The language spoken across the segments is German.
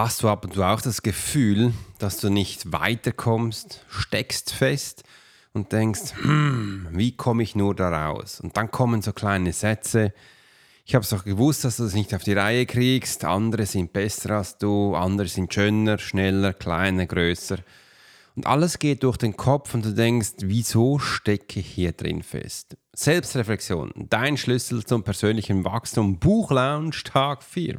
Hast du ab und zu auch das Gefühl, dass du nicht weiterkommst, steckst fest und denkst, hm, wie komme ich nur da raus? Und dann kommen so kleine Sätze. Ich habe es doch gewusst, dass du das nicht auf die Reihe kriegst. Andere sind besser als du, andere sind schöner, schneller, kleiner, größer. Und alles geht durch den Kopf und du denkst, wieso stecke ich hier drin fest? Selbstreflexion, dein Schlüssel zum persönlichen Wachstum, Buchlounge Tag 4.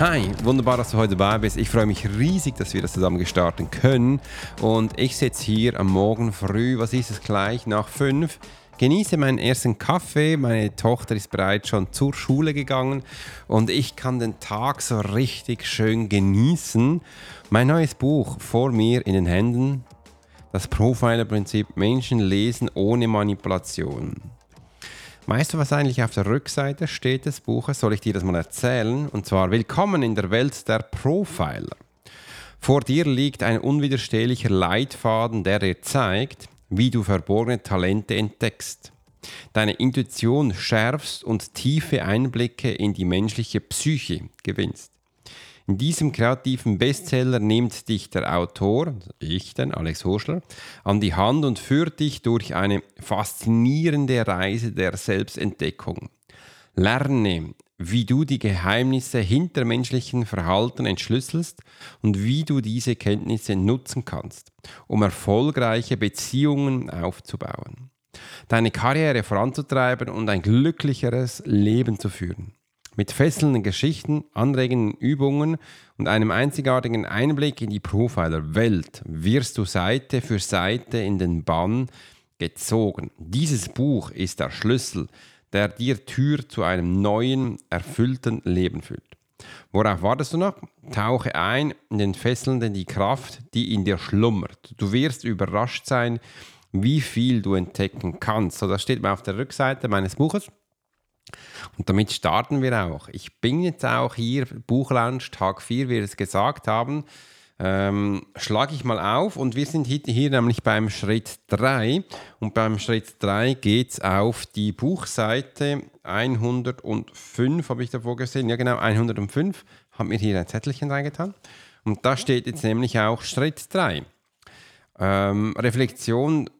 Hi, wunderbar, dass du heute dabei bist. Ich freue mich riesig, dass wir das zusammen gestarten können. Und ich sitze hier am Morgen früh, was ist es gleich, nach fünf. Genieße meinen ersten Kaffee. Meine Tochter ist bereits schon zur Schule gegangen und ich kann den Tag so richtig schön genießen. Mein neues Buch vor mir in den Händen. Das Profiler-Prinzip Menschen lesen ohne Manipulation. Weißt du, was eigentlich auf der Rückseite steht des Buches? Soll ich dir das mal erzählen? Und zwar Willkommen in der Welt der Profiler. Vor dir liegt ein unwiderstehlicher Leitfaden, der dir zeigt, wie du verborgene Talente entdeckst, deine Intuition schärfst und tiefe Einblicke in die menschliche Psyche gewinnst. In diesem kreativen Bestseller nimmt dich der Autor, ich denn, Alex Horschler, an die Hand und führt dich durch eine faszinierende Reise der Selbstentdeckung. Lerne, wie du die Geheimnisse hinter menschlichen Verhalten entschlüsselst und wie du diese Kenntnisse nutzen kannst, um erfolgreiche Beziehungen aufzubauen, deine Karriere voranzutreiben und ein glücklicheres Leben zu führen. Mit fesselnden Geschichten, anregenden Übungen und einem einzigartigen Einblick in die Profiler-Welt wirst du Seite für Seite in den Bann gezogen. Dieses Buch ist der Schlüssel, der dir Tür zu einem neuen, erfüllten Leben führt. Worauf wartest du noch? Tauche ein in den Fesselnden die Kraft, die in dir schlummert. Du wirst überrascht sein, wie viel du entdecken kannst. So, das steht mir auf der Rückseite meines Buches. Und damit starten wir auch. Ich bin jetzt auch hier, Buchlaunch Tag 4, wie wir es gesagt haben. Ähm, schlage ich mal auf und wir sind hier nämlich beim Schritt 3 und beim Schritt 3 geht es auf die Buchseite 105, habe ich davor gesehen, ja genau, 105, habe mir hier ein Zettelchen reingetan und da steht jetzt nämlich auch Schritt 3. Ähm, Reflexion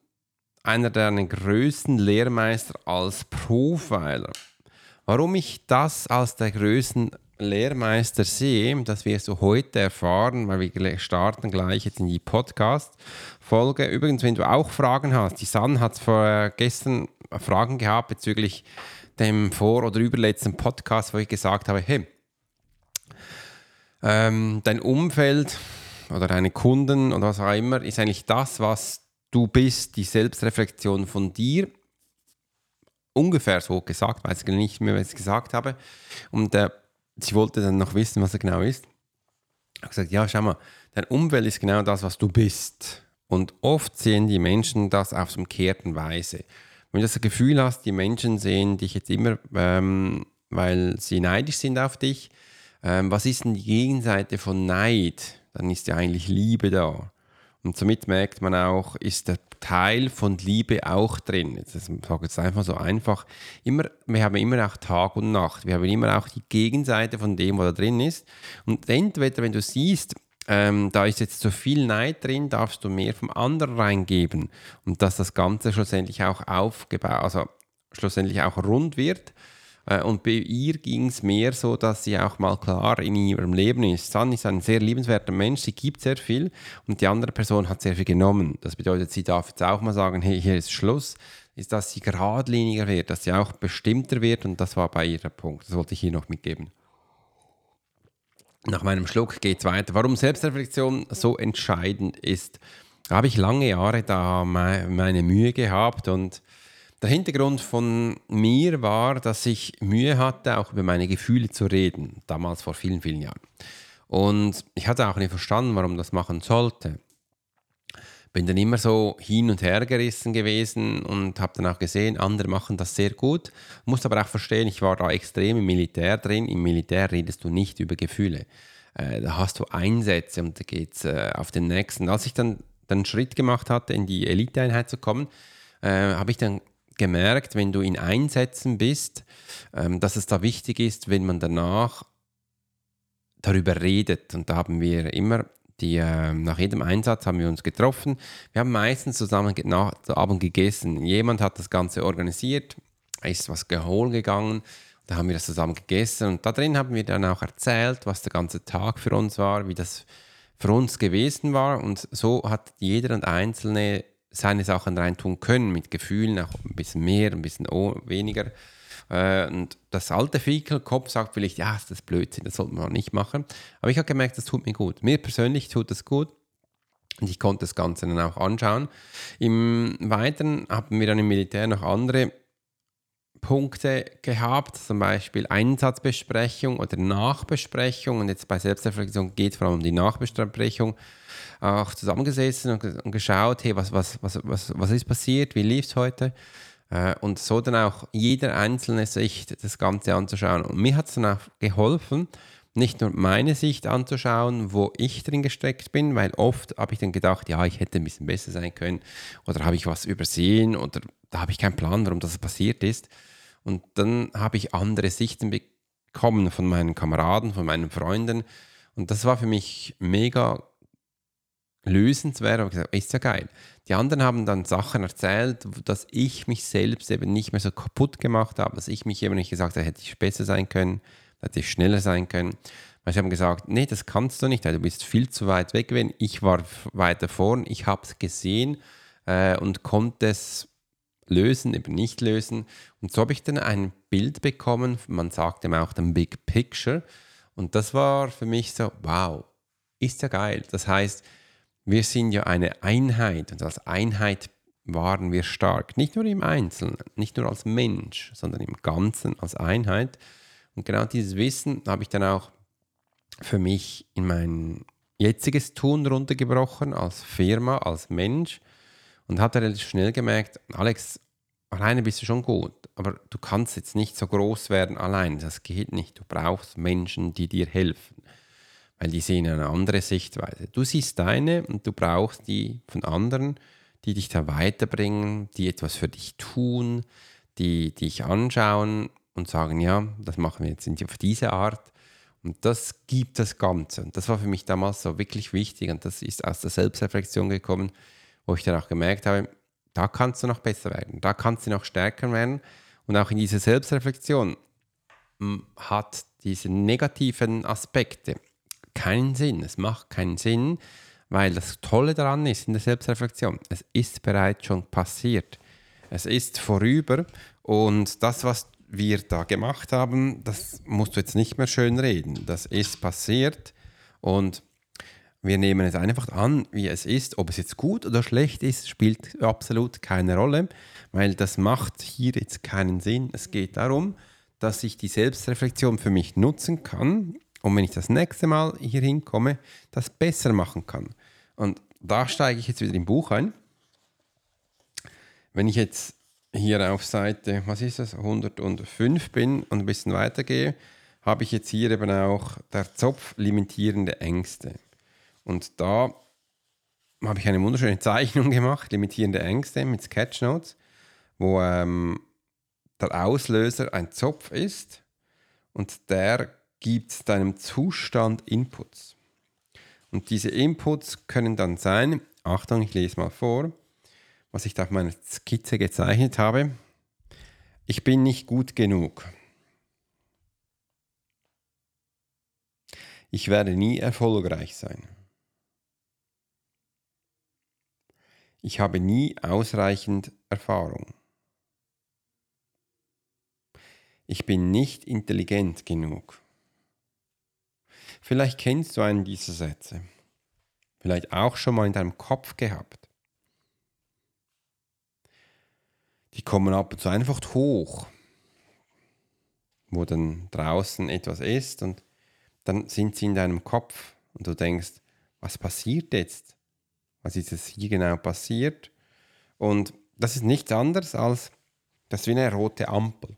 einer deiner größten Lehrmeister als Profiler. Warum ich das als der größten Lehrmeister sehe, das wirst du heute erfahren, weil wir starten gleich jetzt in die Podcast-Folge. Übrigens, wenn du auch Fragen hast, die San hat vor gestern Fragen gehabt bezüglich dem vor- oder überletzten Podcast, wo ich gesagt habe, hey, ähm, dein Umfeld oder deine Kunden oder was auch immer ist eigentlich das, was du bist, die Selbstreflexion von dir ungefähr so gesagt, weiß ich nicht mehr, was ich gesagt habe. Und äh, sie wollte dann noch wissen, was er genau ist. Ich habe gesagt, ja, schau mal, dein Umwelt ist genau das, was du bist. Und oft sehen die Menschen das auf so umkehrten Weise. Wenn du das Gefühl hast, die Menschen sehen dich jetzt immer, ähm, weil sie neidisch sind auf dich, ähm, was ist denn die Gegenseite von Neid? Dann ist ja eigentlich Liebe da. Und somit merkt man auch, ist der Teil von Liebe auch drin. Ich sage jetzt einfach so einfach. Immer, wir haben immer auch Tag und Nacht. Wir haben immer auch die Gegenseite von dem, was da drin ist. Und entweder, wenn du siehst, ähm, da ist jetzt zu viel Neid drin, darfst du mehr vom anderen reingeben. Und dass das Ganze schlussendlich auch aufgebaut, also schlussendlich auch rund wird. Äh, und bei ihr ging es mehr so, dass sie auch mal klar in ihrem Leben ist. San ist ein sehr liebenswerter Mensch, sie gibt sehr viel und die andere Person hat sehr viel genommen. Das bedeutet, sie darf jetzt auch mal sagen, hey, hier ist Schluss. ist, dass sie geradliniger wird, dass sie auch bestimmter wird und das war bei ihr der Punkt. Das wollte ich hier noch mitgeben. Nach meinem Schluck geht es weiter. Warum Selbstreflexion so entscheidend ist, habe ich lange Jahre da meine Mühe gehabt und der Hintergrund von mir war, dass ich Mühe hatte, auch über meine Gefühle zu reden, damals vor vielen, vielen Jahren. Und ich hatte auch nicht verstanden, warum das machen sollte. Bin dann immer so hin und her gerissen gewesen und habe dann auch gesehen, andere machen das sehr gut. Muss aber auch verstehen, ich war da extrem im Militär drin. Im Militär redest du nicht über Gefühle. Äh, da hast du Einsätze und da geht es äh, auf den nächsten. Als ich dann den Schritt gemacht hatte, in die Eliteeinheit zu kommen, äh, habe ich dann gemerkt, wenn du in Einsätzen bist, ähm, dass es da wichtig ist, wenn man danach darüber redet. Und da haben wir immer die, äh, nach jedem Einsatz haben wir uns getroffen. Wir haben meistens zusammen nach Abend gegessen. Jemand hat das Ganze organisiert, ist was geholt gegangen. Da haben wir das zusammen gegessen und da drin haben wir dann auch erzählt, was der ganze Tag für uns war, wie das für uns gewesen war. Und so hat jeder und Einzelne seine Sachen reintun können, mit Gefühlen, auch ein bisschen mehr, ein bisschen weniger. Äh, und das alte Fiekelkopf sagt vielleicht, ja, ist das Blödsinn, das sollte man nicht machen. Aber ich habe gemerkt, das tut mir gut. Mir persönlich tut das gut. Und ich konnte das Ganze dann auch anschauen. Im Weiteren haben wir dann im Militär noch andere Punkte gehabt, zum Beispiel Einsatzbesprechung oder Nachbesprechung. Und jetzt bei Selbstreflexion geht es vor allem um die Nachbesprechung. Auch zusammengesessen und, geschaut, hey, was, was, was, was, was ist passiert, wie lief es heute? Äh, und so dann auch jeder einzelne Sicht das Ganze anzuschauen. Und mir hat es dann auch geholfen, nicht nur meine Sicht anzuschauen, wo ich drin gesteckt bin, weil oft habe ich dann gedacht, ja, ich hätte ein bisschen besser sein können oder habe ich was übersehen oder da habe ich keinen Plan, warum das passiert ist. Und dann habe ich andere Sichten bekommen von meinen Kameraden, von meinen Freunden. Und das war für mich mega lösenswert. Ich gesagt, ist ja geil. Die anderen haben dann Sachen erzählt, dass ich mich selbst eben nicht mehr so kaputt gemacht habe, dass ich mich eben nicht gesagt habe, hätte ich besser sein können, hätte ich schneller sein können. Weil sie haben gesagt, nee, das kannst du nicht, du bist viel zu weit weg gewesen. Ich war weiter vorn, ich habe es gesehen äh, und konnte es lösen, eben nicht lösen. Und so habe ich dann ein Bild bekommen, man sagt ihm auch den Big Picture. Und das war für mich so, wow, ist ja geil. Das heißt, wir sind ja eine Einheit und als Einheit waren wir stark. Nicht nur im Einzelnen, nicht nur als Mensch, sondern im Ganzen als Einheit. Und genau dieses Wissen habe ich dann auch für mich in mein jetziges Tun runtergebrochen, als Firma, als Mensch und habe relativ schnell gemerkt, Alex, alleine bist du schon gut, aber du kannst jetzt nicht so groß werden allein. Das geht nicht. Du brauchst Menschen, die dir helfen, weil die sehen eine andere Sichtweise. Du siehst deine und du brauchst die von anderen, die dich da weiterbringen, die etwas für dich tun, die dich anschauen und sagen, ja, das machen wir jetzt auf diese Art. Und das gibt das Ganze. Und das war für mich damals so wirklich wichtig und das ist aus der Selbstreflexion gekommen wo ich dann auch gemerkt habe, da kannst du noch besser werden, da kannst du noch stärker werden. Und auch in dieser Selbstreflexion hat diese negativen Aspekte keinen Sinn. Es macht keinen Sinn, weil das Tolle daran ist in der Selbstreflexion, es ist bereits schon passiert. Es ist vorüber und das, was wir da gemacht haben, das musst du jetzt nicht mehr schön reden. Das ist passiert und wir nehmen es einfach an, wie es ist. Ob es jetzt gut oder schlecht ist, spielt absolut keine Rolle, weil das macht hier jetzt keinen Sinn. Es geht darum, dass ich die Selbstreflexion für mich nutzen kann und wenn ich das nächste Mal hier hinkomme, das besser machen kann. Und da steige ich jetzt wieder im Buch ein. Wenn ich jetzt hier auf Seite, was ist das, 105 bin und ein bisschen weitergehe, habe ich jetzt hier eben auch der Zopf limitierende Ängste. Und da habe ich eine wunderschöne Zeichnung gemacht, limitierende Ängste mit Sketchnotes, wo ähm, der Auslöser ein Zopf ist und der gibt deinem Zustand Inputs. Und diese Inputs können dann sein, Achtung, ich lese mal vor, was ich da auf meiner Skizze gezeichnet habe. Ich bin nicht gut genug. Ich werde nie erfolgreich sein. Ich habe nie ausreichend Erfahrung. ich bin nicht intelligent genug. Vielleicht kennst du einen dieser Sätze. Vielleicht auch schon mal in deinem Kopf gehabt. Die kommen ab und zu einfach hoch, wo dann draußen etwas ist und dann sind sie in deinem Kopf und du denkst, was passiert jetzt? Was ist es hier genau passiert? Und das ist nichts anderes als, das ist wie eine rote Ampel.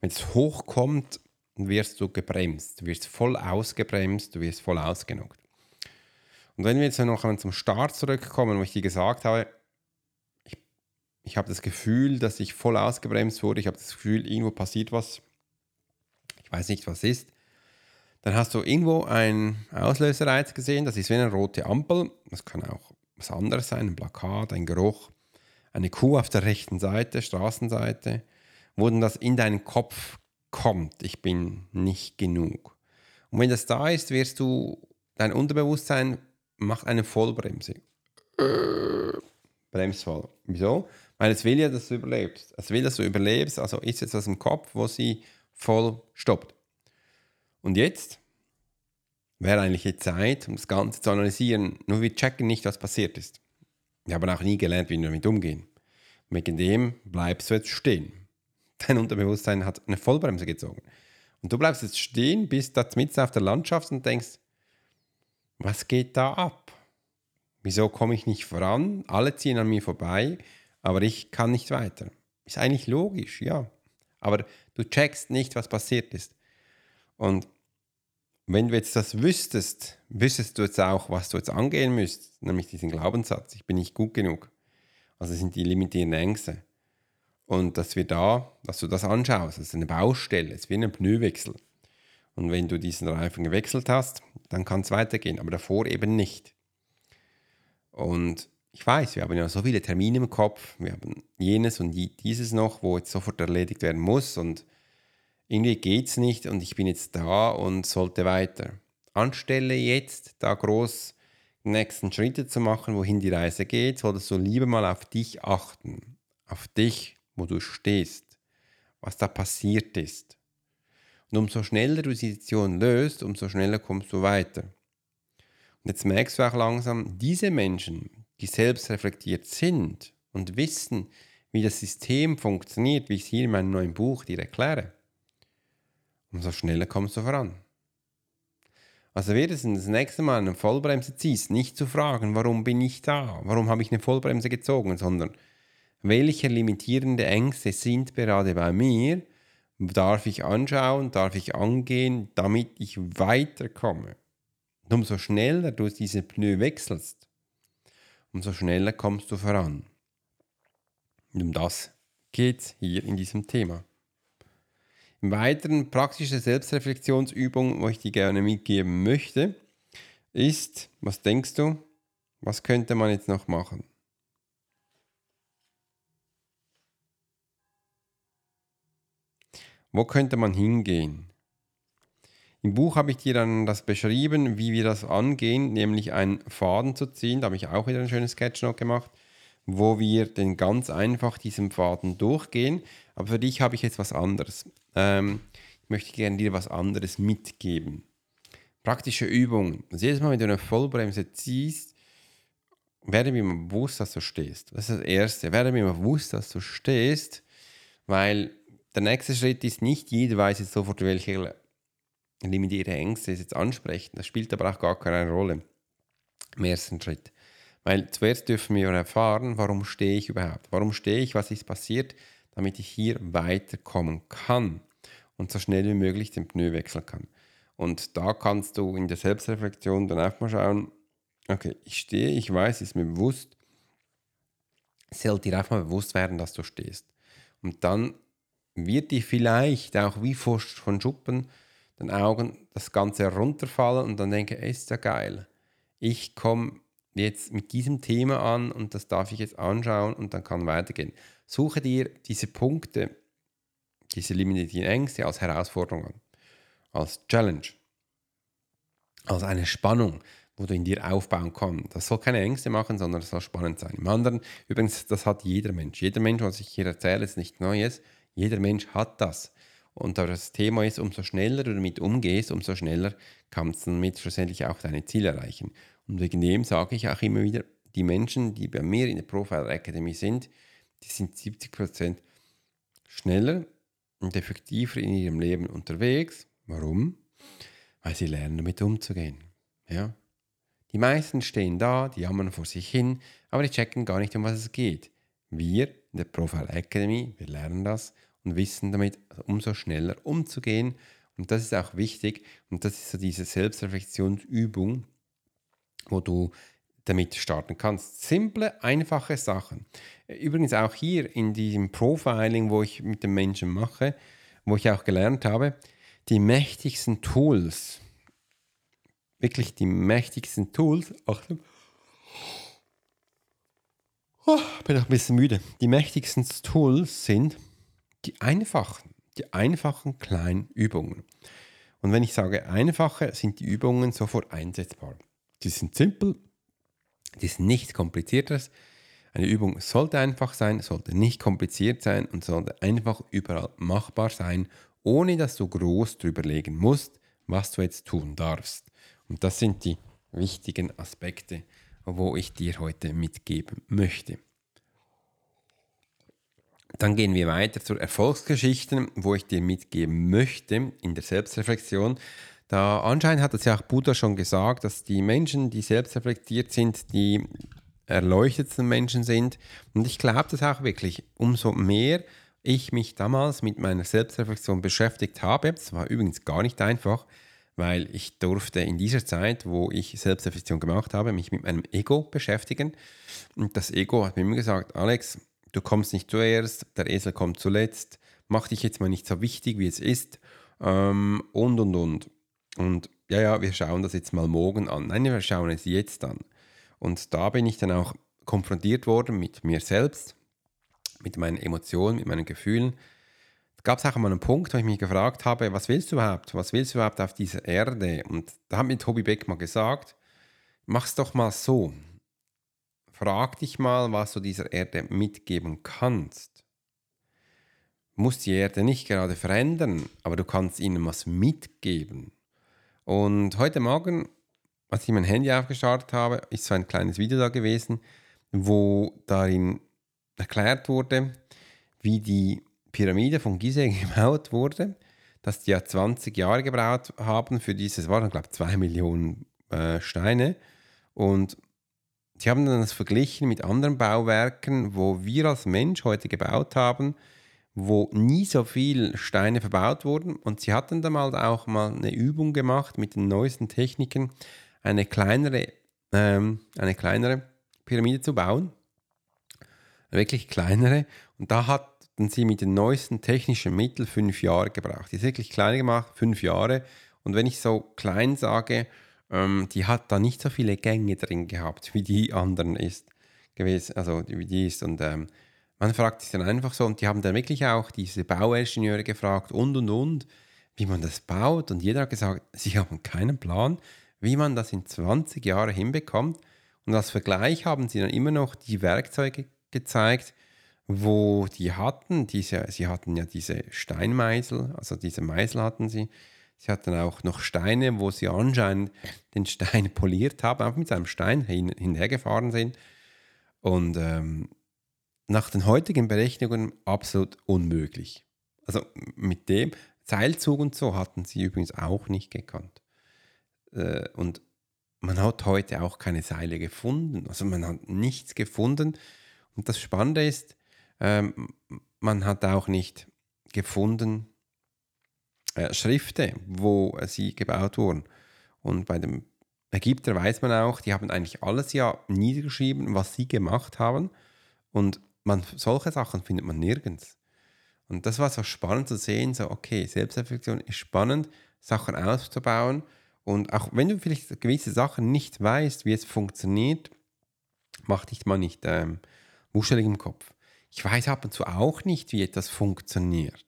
Wenn es hochkommt, wirst du gebremst. Du wirst voll ausgebremst, du wirst voll ausgenockt. Und wenn wir jetzt noch einmal zum Start zurückkommen, wo ich dir gesagt habe, ich, ich habe das Gefühl, dass ich voll ausgebremst wurde, ich habe das Gefühl, irgendwo passiert was, ich weiß nicht, was ist, dann hast du irgendwo einen Auslöserreiz gesehen, das ist wie eine rote Ampel, das kann auch was anderes sein, ein Plakat, ein Geruch, eine Kuh auf der rechten Seite, Straßenseite, wo dann das in deinen Kopf kommt, ich bin nicht genug. Und wenn das da ist, wirst du, dein Unterbewusstsein macht eine Vollbremse. Bremsvoll. Wieso? Weil es will ja, dass du überlebst. Es will, dass du überlebst, also ist jetzt was im Kopf, wo sie voll stoppt. Und jetzt wäre eigentlich die Zeit, um das Ganze zu analysieren. Nur wir checken nicht, was passiert ist. Wir haben auch nie gelernt, wie wir damit umgehen. Wegen dem bleibst du jetzt stehen dein Unterbewusstsein hat eine Vollbremse gezogen. Und du bleibst jetzt stehen, bist da mitten auf der Landschaft und denkst, was geht da ab? Wieso komme ich nicht voran? Alle ziehen an mir vorbei, aber ich kann nicht weiter. Ist eigentlich logisch, ja. Aber du checkst nicht, was passiert ist. Und wenn du jetzt das wüsstest, wüsstest du jetzt auch, was du jetzt angehen müsst, nämlich diesen Glaubenssatz, ich bin nicht gut genug. Also sind die limitierenden Ängste. Und dass wir da, dass du das anschaust, das ist eine Baustelle, es ist wie ein Pneuwechsel. Und wenn du diesen Reifen gewechselt hast, dann kann es weitergehen, aber davor eben nicht. Und ich weiß, wir haben ja so viele Termine im Kopf, wir haben jenes und dieses noch, wo jetzt sofort erledigt werden muss und irgendwie geht es nicht und ich bin jetzt da und sollte weiter. Anstelle jetzt da groß nächsten Schritte zu machen, wohin die Reise geht, solltest du lieber mal auf dich achten. Auf dich wo du stehst, was da passiert ist. Und umso schneller du die Situation löst, umso schneller kommst du weiter. Und jetzt merkst du auch langsam, diese Menschen, die selbst reflektiert sind und wissen, wie das System funktioniert, wie ich es hier in meinem neuen Buch dir erkläre, umso schneller kommst du voran. Also es das nächste Mal eine Vollbremse ziehst, nicht zu fragen, warum bin ich da, warum habe ich eine Vollbremse gezogen, sondern welche limitierende Ängste sind gerade bei mir, darf ich anschauen, darf ich angehen, damit ich weiterkomme. Und umso schneller du diese Pneu wechselst, umso schneller kommst du voran. Und um das geht es hier in diesem Thema. Weiteren praktische Selbstreflexionsübung, wo ich dir gerne mitgeben möchte, ist, was denkst du, was könnte man jetzt noch machen? Wo könnte man hingehen? Im Buch habe ich dir dann das beschrieben, wie wir das angehen, nämlich einen Faden zu ziehen. Da habe ich auch wieder ein schönes Sketchnote gemacht, wo wir den ganz einfach diesem Faden durchgehen. Aber für dich habe ich jetzt was anderes. Ähm, ich möchte gerne dir was anderes mitgeben. Praktische Übung. Also jedes Mal, wenn du eine Vollbremse ziehst, werde mir bewusst, dass du stehst. Das ist das Erste. Werde mir bewusst, dass du stehst, weil der nächste Schritt ist nicht, jeder weiß jetzt sofort, welche limitierte Ängste es jetzt ansprechen. Das spielt aber auch gar keine Rolle im ersten Schritt. Weil zuerst dürfen wir erfahren, warum stehe ich überhaupt? Warum stehe ich? Was ist passiert? Damit ich hier weiterkommen kann und so schnell wie möglich den Pneu wechseln kann. Und da kannst du in der Selbstreflexion dann auch mal schauen, okay, ich stehe, ich weiß, ist mir bewusst. Es sollte dir einfach mal bewusst werden, dass du stehst. Und dann wird dir vielleicht auch wie von Schuppen den Augen das Ganze runterfallen und dann denke, ist ja geil. Ich komme jetzt mit diesem Thema an und das darf ich jetzt anschauen und dann kann weitergehen. Suche dir diese Punkte, diese limitierten Ängste als Herausforderung an, als Challenge, als eine Spannung, wo du in dir aufbauen kannst. Das soll keine Ängste machen, sondern es soll spannend sein. Im anderen, übrigens, das hat jeder Mensch. Jeder Mensch, was ich hier erzähle, ist nichts Neues. Jeder Mensch hat das. Und da das Thema ist, umso schneller du damit umgehst, umso schneller kannst du damit schlussendlich auch deine Ziele erreichen. Und wegen dem sage ich auch immer wieder, die Menschen, die bei mir in der Profile Academy sind, die sind 70% schneller und effektiver in ihrem Leben unterwegs. Warum? Weil sie lernen, damit umzugehen. Ja? Die meisten stehen da, die jammern vor sich hin, aber die checken gar nicht, um was es geht. Wir in der Profile Academy, wir lernen das und wissen damit umso schneller umzugehen. Und das ist auch wichtig. Und das ist so diese Selbstreflexionsübung, wo du damit starten kannst. Simple, einfache Sachen. Übrigens auch hier in diesem Profiling, wo ich mit den Menschen mache, wo ich auch gelernt habe, die mächtigsten Tools, wirklich die mächtigsten Tools, Achtung, oh, bin auch ein bisschen müde, die mächtigsten Tools sind die einfachen, die einfachen kleinen Übungen. Und wenn ich sage einfache, sind die Übungen sofort einsetzbar. Die sind simpel, die sind nichts Kompliziertes. Eine Übung sollte einfach sein, sollte nicht kompliziert sein und sollte einfach überall machbar sein, ohne dass du groß drüber legen musst, was du jetzt tun darfst. Und das sind die wichtigen Aspekte, wo ich dir heute mitgeben möchte. Dann gehen wir weiter zur Erfolgsgeschichte, wo ich dir mitgeben möchte in der Selbstreflexion. Da anscheinend hat es ja auch Buddha schon gesagt, dass die Menschen, die selbstreflektiert sind, die erleuchtetsten Menschen sind. Und ich glaube das auch wirklich. Umso mehr ich mich damals mit meiner Selbstreflexion beschäftigt habe, das war übrigens gar nicht einfach, weil ich durfte in dieser Zeit, wo ich Selbstreflexion gemacht habe, mich mit meinem Ego beschäftigen. Und das Ego hat mir immer gesagt, Alex, du kommst nicht zuerst, der Esel kommt zuletzt, mach dich jetzt mal nicht so wichtig, wie es ist ähm, und und und. Und ja, ja, wir schauen das jetzt mal morgen an. Nein, wir schauen es jetzt an. Und da bin ich dann auch konfrontiert worden mit mir selbst, mit meinen Emotionen, mit meinen Gefühlen. Da gab es auch mal einen Punkt, wo ich mich gefragt habe, was willst du überhaupt? Was willst du überhaupt auf dieser Erde? Und da hat mir Tobi Beck mal gesagt, mach's doch mal so frag dich mal, was du dieser Erde mitgeben kannst. Du musst die Erde nicht gerade verändern, aber du kannst ihnen was mitgeben. Und heute Morgen, als ich mein Handy aufgestartet habe, ist so ein kleines Video da gewesen, wo darin erklärt wurde, wie die Pyramide von Gizeh gebaut wurde, dass die ja 20 Jahre gebraucht haben für dieses, waren glaube ich 2 Millionen äh, Steine. Und Sie haben dann das verglichen mit anderen Bauwerken, wo wir als Mensch heute gebaut haben, wo nie so viele Steine verbaut wurden. Und sie hatten dann mal auch mal eine Übung gemacht mit den neuesten Techniken, eine kleinere, ähm, eine kleinere Pyramide zu bauen. Wirklich kleinere. Und da hatten sie mit den neuesten technischen Mitteln fünf Jahre gebraucht. Die ist wirklich kleiner gemacht, fünf Jahre. Und wenn ich so klein sage, ähm, die hat da nicht so viele Gänge drin gehabt, wie die anderen ist gewesen, also wie die ist. Und ähm, man fragt sich dann einfach so, und die haben dann wirklich auch diese Bauingenieure gefragt und und und, wie man das baut. Und jeder hat gesagt, sie haben keinen Plan, wie man das in 20 Jahren hinbekommt. Und als Vergleich haben sie dann immer noch die Werkzeuge gezeigt, wo die hatten. Diese, sie hatten ja diese Steinmeisel, also diese Meisel hatten sie Sie hatten auch noch Steine, wo sie anscheinend den Stein poliert haben, einfach mit einem Stein hin, hinhergefahren sind. Und ähm, nach den heutigen Berechnungen absolut unmöglich. Also mit dem Seilzug und so hatten sie übrigens auch nicht gekannt. Äh, und man hat heute auch keine Seile gefunden. Also man hat nichts gefunden. Und das Spannende ist, ähm, man hat auch nicht gefunden, äh, Schriften, wo äh, sie gebaut wurden. Und bei dem Ägypter weiß man auch, die haben eigentlich alles ja niedergeschrieben, was sie gemacht haben. Und man, solche Sachen findet man nirgends. Und das war so spannend zu sehen, so, okay, Selbstreflexion ist spannend, Sachen auszubauen. Und auch wenn du vielleicht gewisse Sachen nicht weißt, wie es funktioniert, mach dich mal nicht ähm, wuschelig im Kopf. Ich weiß ab und zu auch nicht, wie etwas funktioniert.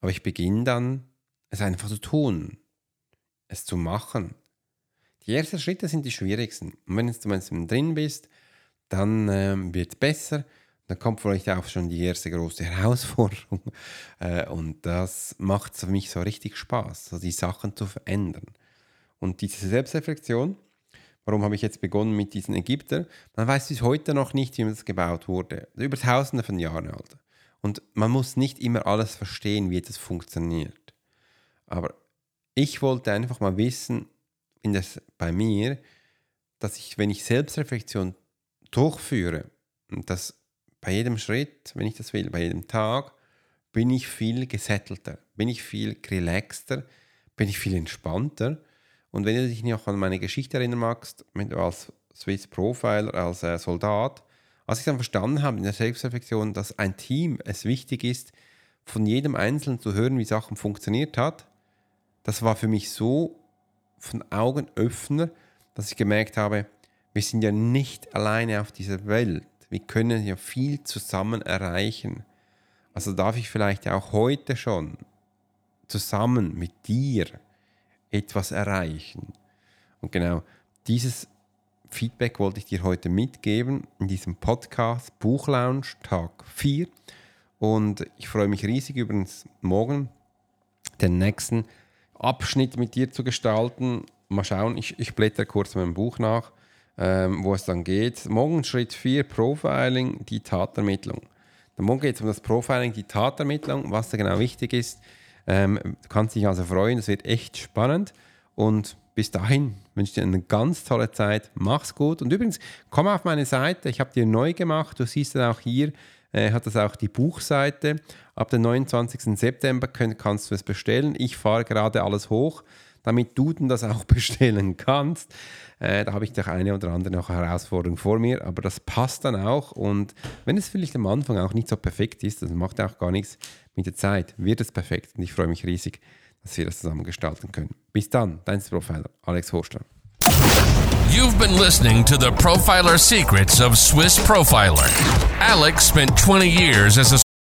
Aber ich beginne dann, es einfach zu tun, es zu machen. Die ersten Schritte sind die schwierigsten. Und wenn du drin bist, dann ähm, wird es besser. Dann kommt vielleicht auch schon die erste große Herausforderung. Äh, und das macht für mich so richtig Spaß, so die Sachen zu verändern. Und diese Selbstreflexion, warum habe ich jetzt begonnen mit diesen Ägyptern? Man weiß bis heute noch nicht, wie das gebaut wurde. Über tausende von Jahren alt. Und man muss nicht immer alles verstehen, wie das funktioniert. Aber ich wollte einfach mal wissen, in das bei mir, dass ich, wenn ich Selbstreflexion durchführe, und das bei jedem Schritt, wenn ich das will, bei jedem Tag, bin ich viel gesettelter, bin ich viel relaxter, bin ich viel entspannter und wenn du dich noch an meine Geschichte erinnern magst, als Swiss Profiler, als äh, Soldat, als ich dann verstanden habe in der Selbstreflexion, dass ein Team es wichtig ist, von jedem Einzelnen zu hören, wie Sachen funktioniert hat, das war für mich so von Augenöffner, dass ich gemerkt habe, wir sind ja nicht alleine auf dieser Welt. Wir können ja viel zusammen erreichen. Also darf ich vielleicht auch heute schon zusammen mit dir etwas erreichen. Und genau dieses Feedback wollte ich dir heute mitgeben in diesem Podcast Buchlounge Tag 4. Und ich freue mich riesig übrigens morgen den nächsten Abschnitt mit dir zu gestalten. Mal schauen, ich, ich blätter kurz mein Buch nach, ähm, wo es dann geht. Morgen Schritt 4 Profiling, die Tatermittlung. Dann morgen geht es um das Profiling, die Tatermittlung, was da genau wichtig ist. Ähm, du kannst dich also freuen, es wird echt spannend. Und bis dahin wünsche ich dir eine ganz tolle Zeit. Mach's gut. Und übrigens, komm auf meine Seite. Ich habe dir neu gemacht. Du siehst dann auch hier, äh, hat das auch die Buchseite. Ab dem 29. September können, kannst du es bestellen. Ich fahre gerade alles hoch, damit du denn das auch bestellen kannst. Äh, da habe ich doch eine oder andere noch Herausforderung vor mir, aber das passt dann auch. Und wenn es vielleicht am Anfang auch nicht so perfekt ist, das macht auch gar nichts, mit der Zeit wird es perfekt. Und ich freue mich riesig, dass wir das zusammen gestalten können. Bis dann, dein Profiler, Alex Horstler. You've been listening to the Profiler Secrets of Swiss Profiler. Alex spent 20 years as a